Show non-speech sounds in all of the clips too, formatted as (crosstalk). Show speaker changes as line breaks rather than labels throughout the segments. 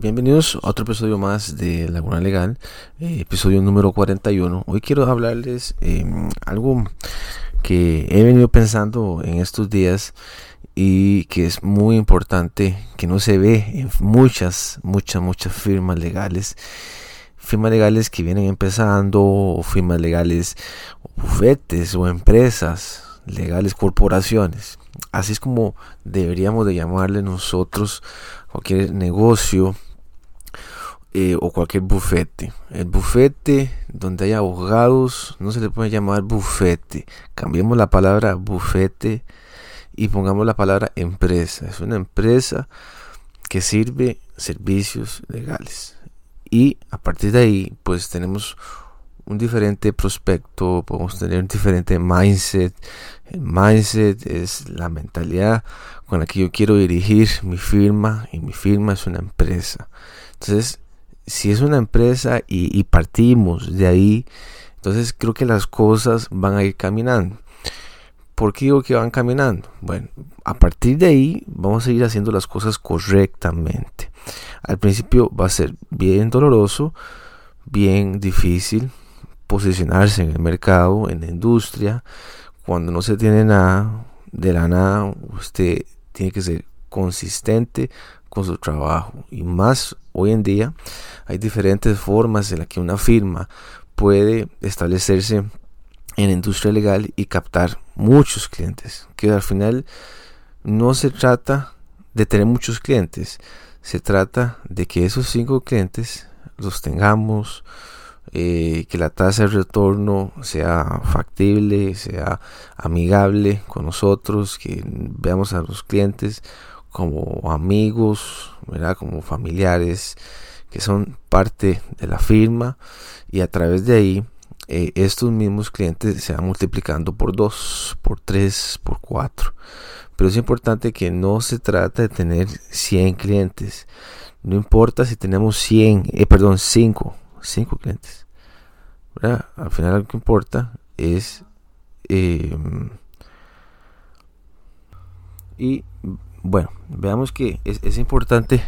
Bienvenidos a otro episodio más de Laguna Legal, eh, episodio número 41. Hoy quiero hablarles eh, algo que he venido pensando en estos días y que es muy importante, que no se ve en muchas, muchas, muchas firmas legales. Firmas legales que vienen empezando, o firmas legales, bufetes o empresas legales, corporaciones. Así es como deberíamos de llamarle nosotros cualquier negocio eh, o cualquier bufete. El bufete donde hay abogados no se le puede llamar bufete. Cambiemos la palabra bufete y pongamos la palabra empresa. Es una empresa que sirve servicios legales. Y a partir de ahí, pues tenemos un diferente prospecto, podemos tener un diferente mindset. El mindset es la mentalidad con la que yo quiero dirigir mi firma y mi firma es una empresa. Entonces, si es una empresa y, partimos de ahí, entonces creo que las cosas van a ir caminando. ¿Por qué digo que van caminando? Bueno, a partir de ahí vamos a ir haciendo las cosas correctamente. Al principio va a ser bien doloroso, bien difícil posicionarse en el mercado, en la industria. Cuando no se tiene nada, de la nada, usted tiene que ser consistente con su trabajo. Y más hoy en día hay diferentes formas en las que una firma puede establecerse en la industria legal y captar muchos clientes. Que al final no se trata de tener muchos clientes, se trata de que esos cinco clientes los tengamos, eh, que la tasa de retorno sea factible, sea amigable con nosotros, que veamos a los clientes como amigos, ¿verdad? como familiares que son parte de la firma y a través de ahí eh, estos mismos clientes se van multiplicando por 2, por 3, por 4. Pero es importante que no se trata de tener 100 clientes. No importa si tenemos 100, eh, perdón, 5, 5 clientes. Al final lo que importa es... Eh, y bueno, veamos que es, importante.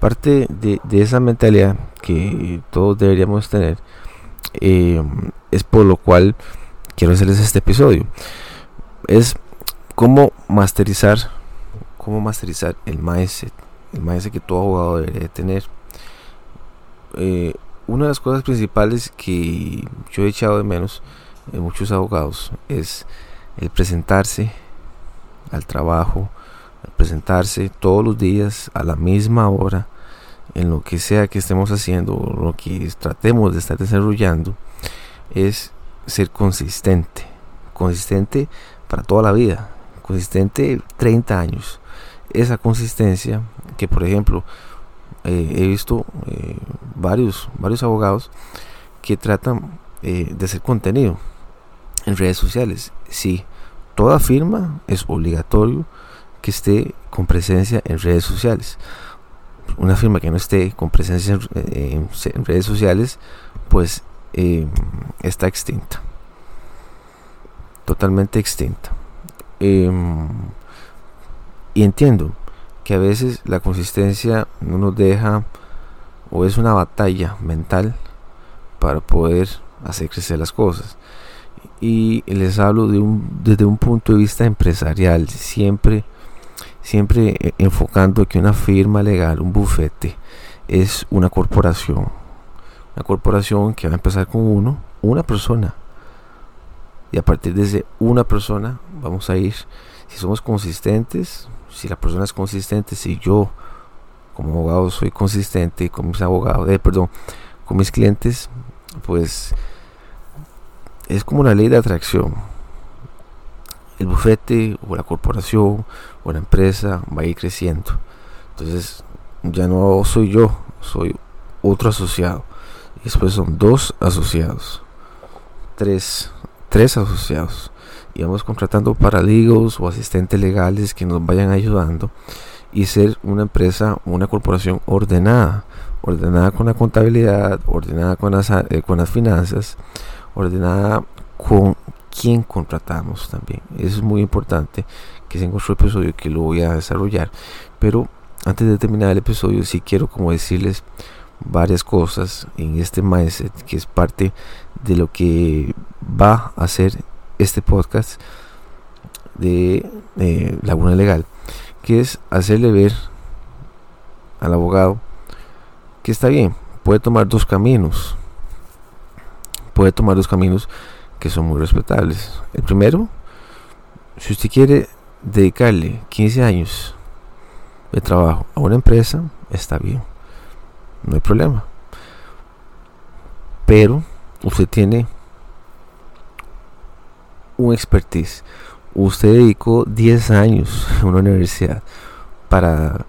Parte de, esa mentalidad que todos deberíamos tener eh, es por lo cual quiero hacerles este episodio. Es cómo masterizar, cómo masterizar el mindset, el mindset que todo abogado debería tener. Eh, una de las cosas principales que yo he echado de menos en muchos abogados es el presentarse al trabajo, el presentarse todos los días a la misma hora en lo que sea que estemos haciendo, lo que tratemos de estar desarrollando, es ser consistente. Consistente para toda la vida. Consistente 30 años. Esa consistencia que, por ejemplo, eh, he visto eh, varios, varios abogados que tratan eh, de hacer contenido en redes sociales. Sí, toda firma es obligatorio que esté con presencia en redes sociales. Una firma que no esté con presencia en, redes sociales, pues em, está extinta. Totalmente extinta. Em, y entiendo que a veces la consistencia no nos deja o es una batalla mental para poder hacer crecer las cosas y les hablo de un, desde un punto de vista empresarial, siempre, siempre eh, enfocando que una firma legal, un bufete, es una corporación. Una corporación que va a empezar con uno, una persona. Y a partir de ese una persona vamos a ir, si somos consistentes, si la persona es consistente, si yo como abogado soy consistente con mis abogados, eh, perdón, con mis clientes, pues es como una ley de atracción. El bufete o la corporación o la empresa va a ir creciendo. Entonces ya no soy yo, soy otro asociado. Y después son dos asociados. Tres, tres asociados. Y vamos contratando paraligos o asistentes legales que nos vayan ayudando. Y ser una empresa, una corporación ordenada. Ordenada con la contabilidad, ordenada con las, eh, con las finanzas ordenada con quién contratamos también. Eso es muy importante, que es en otro episodio que lo voy a desarrollar. Pero antes de terminar el episodio, sí quiero como decirles varias cosas en este mindset que es parte de lo que va a hacer este podcast de eh, Laguna Legal, que es hacerle ver al abogado que está bien, puede tomar dos caminos, puede tomar dos caminos que son muy respetables. El primero, si usted quiere dedicarle 15 años de trabajo a una empresa, está bien, no hay problema. Pero usted tiene un expertise. Usted dedicó 10 años (laughs) en una universidad para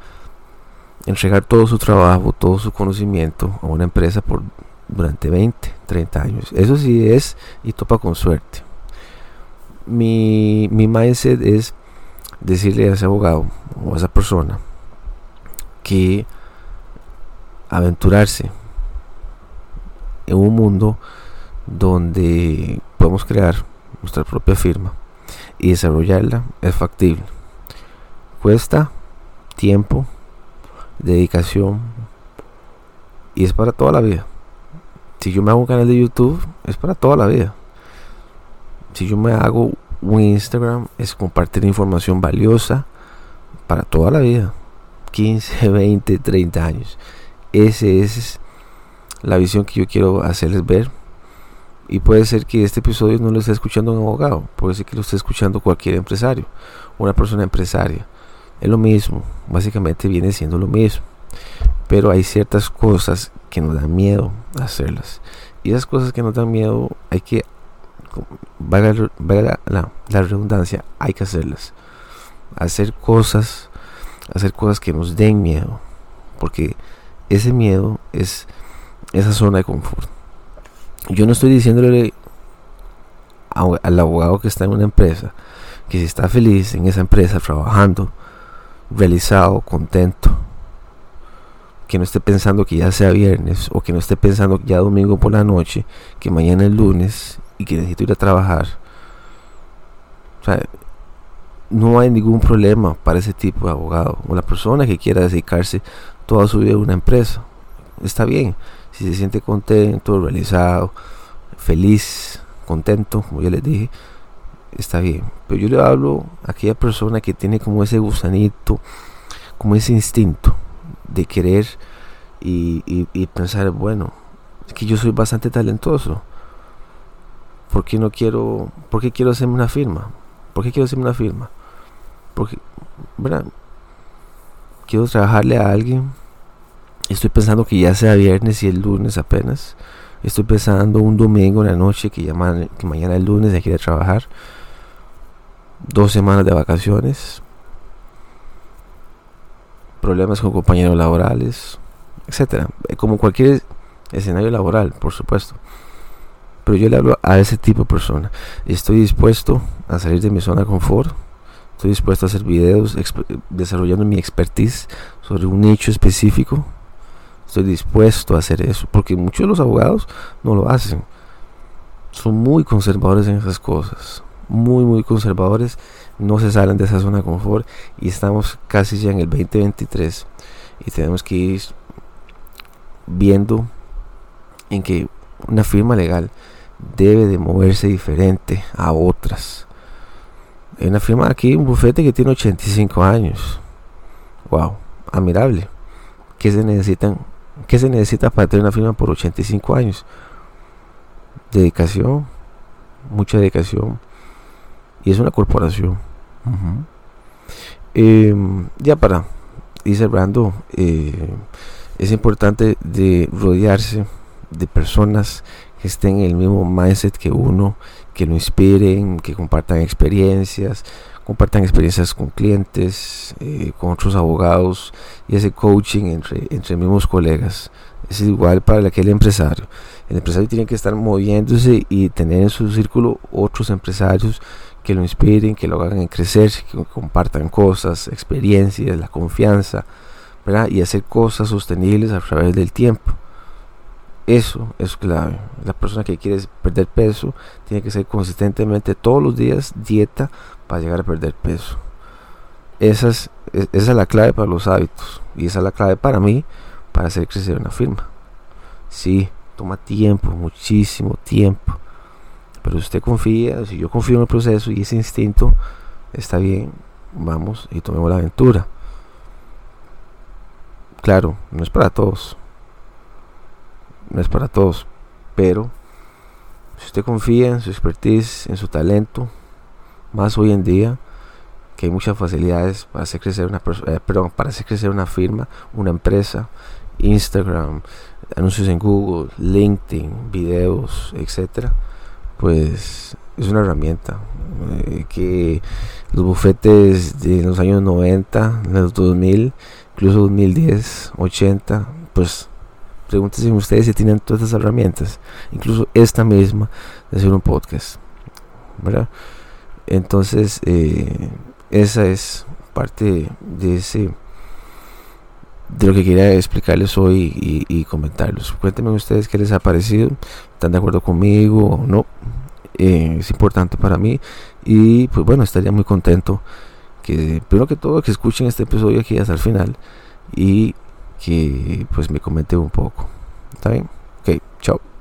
entregar todo su trabajo, todo su conocimiento a una empresa por durante 20, 30 años. Eso sí es y topa con suerte. Mi, mi mindset es decirle a ese abogado o a esa persona que aventurarse en un mundo donde podemos crear nuestra propia firma y desarrollarla es factible. Cuesta tiempo, dedicación y es para toda la vida. Si yo me hago un canal de YouTube, es para toda la vida. Si yo me hago un Instagram, es compartir información valiosa para toda la vida. 15, 20, 30 años. Esa es la visión que yo quiero hacerles ver. Y puede ser que este episodio no lo esté escuchando un abogado, puede ser que lo esté escuchando cualquier empresario, una persona empresaria. Es lo mismo, básicamente viene siendo lo mismo. Pero hay ciertas cosas que nos dan miedo hacerlas. Y esas cosas que nos dan miedo hay que, valga, la, la, redundancia, hay que hacerlas. Hacer cosas, hacer cosas que nos den miedo. Porque ese miedo es esa zona de confort. Yo no estoy diciéndole al abogado que está en una empresa que si está feliz en esa empresa trabajando, realizado, contento, que no esté pensando que ya sea viernes o que no esté pensando ya domingo por la noche, que mañana es lunes y que necesito ir a trabajar. No hay ningún problema para ese tipo de abogado o la persona que quiera dedicarse toda su vida a una empresa. Está bien, si se siente contento, realizado, feliz, contento, como ya les dije, está bien. Pero yo le hablo a aquella persona que tiene como ese gusanito, como ese instinto de querer y, pensar, bueno, es que yo soy bastante talentoso. ¿Por qué no quiero, por qué quiero hacerme una firma? ¿Por qué quiero hacerme una firma? Porque, ¿verdad? Quiero trabajarle a alguien. Estoy pensando que ya sea viernes y el lunes apenas. Estoy pensando un domingo en la noche que, ya que mañana el lunes hay que ir a trabajar. Dos semanas de vacaciones problemas con compañeros laborales, etcétera, eh, como cualquier escenario laboral, por supuesto. Pero yo le hablo a ese tipo de persona. Estoy dispuesto a salir de mi zona de confort. Estoy dispuesto a hacer videos desarrollando mi expertise sobre un nicho específico. Estoy dispuesto a hacer eso. Porque muchos de los abogados no lo hacen. Son muy conservadores en esas cosas. Muy, muy conservadores no se salen de esa zona de confort y estamos casi ya en el 2023 y tenemos que ir viendo en que una firma legal debe de moverse diferente a otras. Hay una firma aquí, un bufete que tiene 85 años. Wow, admirable. ¿Qué se necesitan? ¿Qué se necesita para tener una firma por 85 años? Dedicación, mucha dedicación, y es una corporación. Em, ya para ir cerrando, eh, es importante de rodearse de personas que estén en el mismo mindset que uno, que lo inspiren, que compartan experiencias, compartan experiencias con clientes, eh, con otros abogados y ese coaching entre, entre mismos colegas. Es igual para aquel empresario. El empresario tiene que estar moviéndose y tener en su círculo otros empresarios que lo inspiren, que lo hagan crecer, que compartan cosas, experiencias, la confianza. Y hacer cosas sostenibles a través del tiempo. Eso es clave. La persona que quiere perder peso tiene que ser consistentemente todos los días dieta para llegar a perder peso. Es, esa es la clave para los hábitos. Y esa es la clave para mí para hacer crecer una firma. Sí, toma tiempo, muchísimo tiempo. Pero si usted confía, si yo confío en el proceso y ese instinto está bien, vamos y tomemos la aventura. Claro, no es para todos no es para todos, pero si usted confía en su expertise, en su talento, más hoy en día, que hay muchas facilidades para hacer crecer una eh, para hacer crecer una firma, una empresa, Instagram, anuncios en Google, LinkedIn, videos, etcétera, pues es una herramienta eh, que los bufetes de los años 90, los 2000, incluso 2010, 80, pues Pregúntense ustedes si tienen todas estas herramientas, incluso esta misma de hacer un podcast, ¿verdad? Entonces, eh, esa es parte de ese de lo que quería explicarles hoy y, comentarles. Cuéntenme ustedes qué les ha parecido, están de acuerdo conmigo o no. Eh, es importante para mí y pues bueno, estaría muy contento que primero que todo que escuchen este episodio aquí hasta el final y que pues me comente un poco. ¿Está bien? Ok, chao.